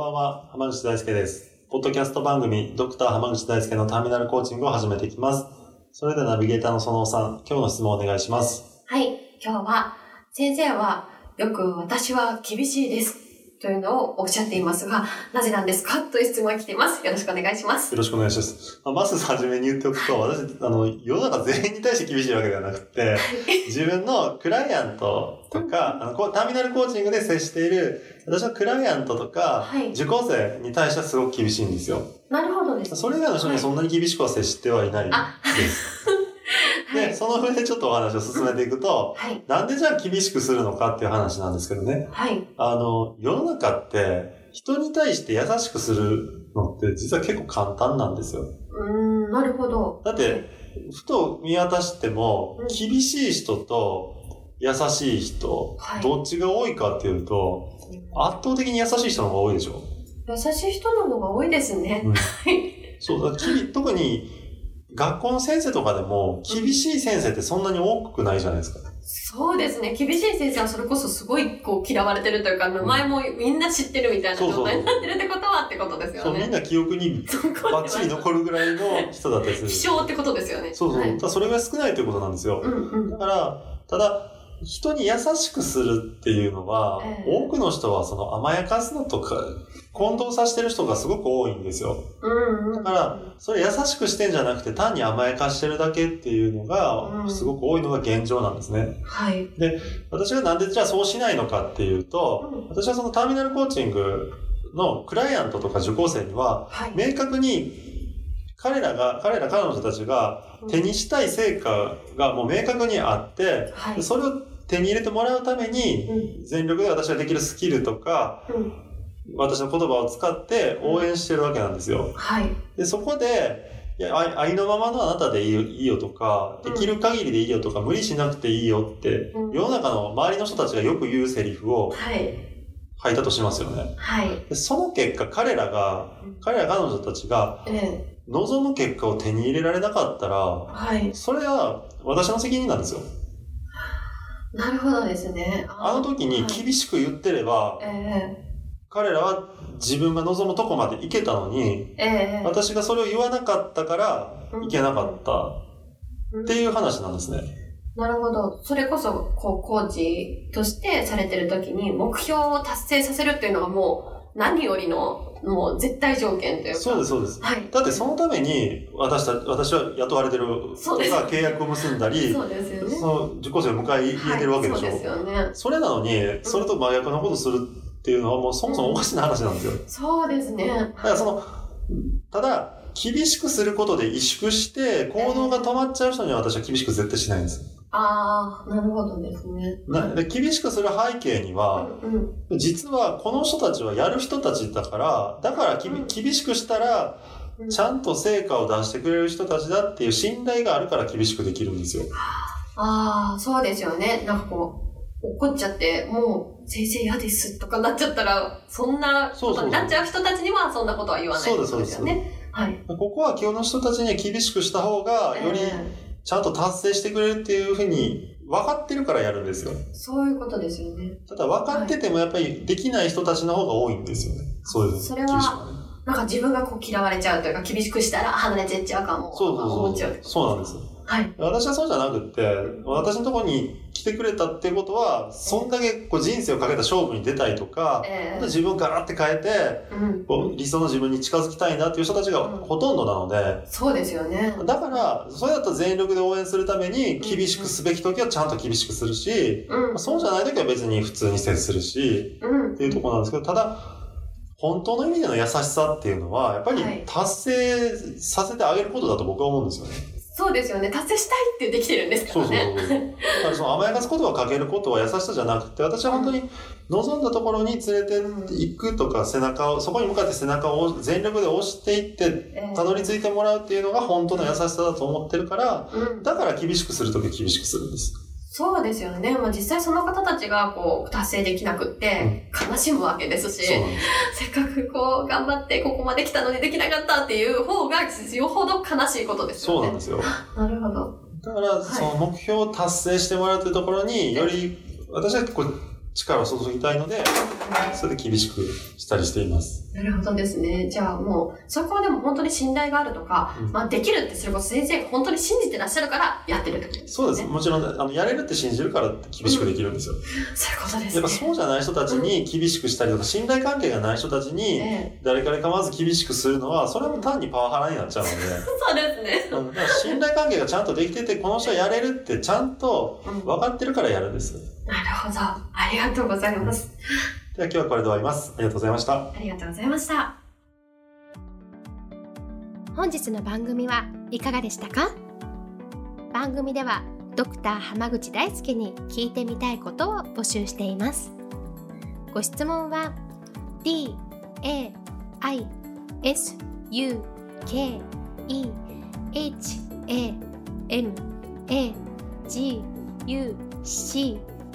ばんは。浜口大輔です。ポッドキャスト番組ドクター浜口大輔のターミナルコーチングを始めていきます。それではナビゲーターのそのおさん今日の質問をお願いします。はい、今日は先生はよく私は厳しいです。というのをおっしゃっていますが、なぜなんですかという質問が来ています。よろしくお願いします。よろしくお願いします。まずはじめに言っておくと、私、あの、世の中全員に対して厳しいわけではなくて、自分のクライアントとか、あのこうターミナルコーチングで接している、私のクライアントとか、はい受講生に対してはすごく厳しいんですよ。なるほどです。それ以外の人にはそんなに厳しくは接してはいないあです。の上でちょっとお話を進めていくと、はい。なんでじゃあ厳しくするのかっていう話なんですけどね。はい。あの、世の中って、人に対して優しくするのって実は結構簡単なんですよ。うーん、なるほど。だって、ふと見渡してもうん、厳しい人と優しい人、はいどっちが多いかっていうと、圧倒的に優しい人の方が多いでしょ。優しい人の方が多いですね。うんはい。そうだ、特に学校の先生とかでも、厳しい先生ってそんなに多くないじゃないですか。そうですね。厳しい先生はそれこそすごいこう嫌われてるというか、名前もみんな知ってるみたいな状態になってるってことはってことですそう、よね。みんな記憶にバッチリ残るぐらいの人だったりする。希少ってことですよね。そうそう。はいただそれが少ないということなんですよ。うんうんだ。から、ただ、人に優しくするっていうのは、ええ多くの人はその甘やかすのとか、混同させてる人がすごく多いんですよ。うんうん。だから、それ優しくしてんじゃなくて単に甘やかしてるだけっていうのが、うんすごく多いのが現状なんですね。はい。私がなんでじゃあそうしないのかっていうと、うん私はそのターミナルコーチングのクライアントとか受講生には、はい。明確に彼らが、彼ら彼女たちが手にしたい成果がもう明確にあって、はい。それを手に入れてもらうためうに、ん全力で私ができるスキルとか、うん。私の言葉を使って応援してるわけなんですよ。はい。で、そこで、いや、愛愛のままのあなたでいいよいいよとか、うんできる限りでいいよとか、無理しなくていいよって、うん世の中の周りの人たちがよく言うセリフをはい。吐いたとしますよね。はい。でその結果、彼らが、彼ら彼女たちがええ。望む結果を手に入れられなかったら、はい。それは私の責任なんですよ。なるほどですね。あの時に厳しく言ってれば、え彼らは自分が望むとこまで行けたのに、えええ私がそれを言わなかったから行けなかったっていう話なんですね。なるほど。それこそ、こう、コーチとしてされてる時に、目標を達成させるっていうのがもう、何よりの、もう絶対条件というか。そうです、そうです。はい。だってそのために私た私は雇われてる人が契約を結んだり、そうですよね。その受講生を迎え入れてるわけでしょ。はい、そうですよね。それなのに、それと真逆のことするっていうのはもうそもそもおかしな話なんですよ。そうですね。だからその、ただ、厳しくすることで萎縮して、行動が止まっちゃう人には私は厳しく絶対しないんです。ああ、なるほどですね。なで厳しくする背景には、うんうん。実はこの人たちはやる人たちだから、だからきびうん厳しくしたら、うんちゃんと成果を出してくれる人たちだっていう信頼があるから厳しくできるんですよ。ああ、そうですよね。なんかこう、怒っちゃって、もう、先生嫌ですとかなっちゃったら、そんなことになっちゃう人たちには、そんなことは言わないそうですってことですよね。はい。ここは今日の人たちには厳しくした方が、よりえちゃんと達成してくれるっていうふうに分かってるからやるんですよ。えそういうことですよね。ただ分かっててもやっぱりできない人たちの方が多いんですよね。そういうそれはなんか自分がこう嫌われちゃうというか、厳しくしたら離れてっちゃうかも。そうそう思っちゃうそう。そうなんです。はい。私はそうじゃなくって、私のところに来てくれたっていうことは、そんだけこう人生をかけた勝負に出たいとか、ええ自分をガラって変えて、うん。こう理想の自分に近づきたいなっていう人たちがほとんどなので、そうですよね。だから、それだと全力で応援するために、厳しくすべき時はちゃんと厳しくするし、うん。そうじゃない時は別に普通に接するし、うん。っていうところなんですけど、ただ、本当の意味での優しさっていうのは、やっぱりはい達成させてあげることだと僕は思うんですよね。そうですよね。達成したいってできてるんですからね。そうそうそう。だからその甘やかすことはかけることは優しさじゃなくて、私は本当に望んだところに連れて行くとか、背中を、そこに向かって背中を全力で押していって、ええたどり着いてもらうっていうのが本当の優しさだと思ってるから、うん、だから厳しくするときは厳しくするんです。そうですよね。まあ実際その方たちがこう達成できなくって悲しむわけですし、そうなんです。せっかくこう頑張ってここまで来たのにできなかったっていう方がよほど悲しいことですよね。そうなんですよ。なるほど。だから、その目標を達成してもらうというところに、より、私はこう力を注ぎたいので、それで厳しくしたりしています。なるほどですね。じゃあもう、そこはでも本当に信頼があるとか、うんまあできるってそれこそ先生が本当に信じてらっしゃるからやってるってことですよね。そうです。もちろん、あの、やれるって信じるから厳しくできるんですよ。そういうことですね。やっぱそうじゃない人たちに厳しくしたりとか、信頼関係がない人たちに、ええ誰から構わず厳しくするのは、それはもう単にパワハラになっちゃうので、そうですね。うんだから信頼関係がちゃんとできてて、この人はやれるってちゃんとうん分かってるからやるんです。なるほど。ありがとうございます。では今日はこれで終わります。ありがとうございました。ありがとうございました。本日の番組はいかがでしたか？番組ではドクター濱口大輔に聞いてみたいことを募集していますご質問は d a i s u k e h a m a g u c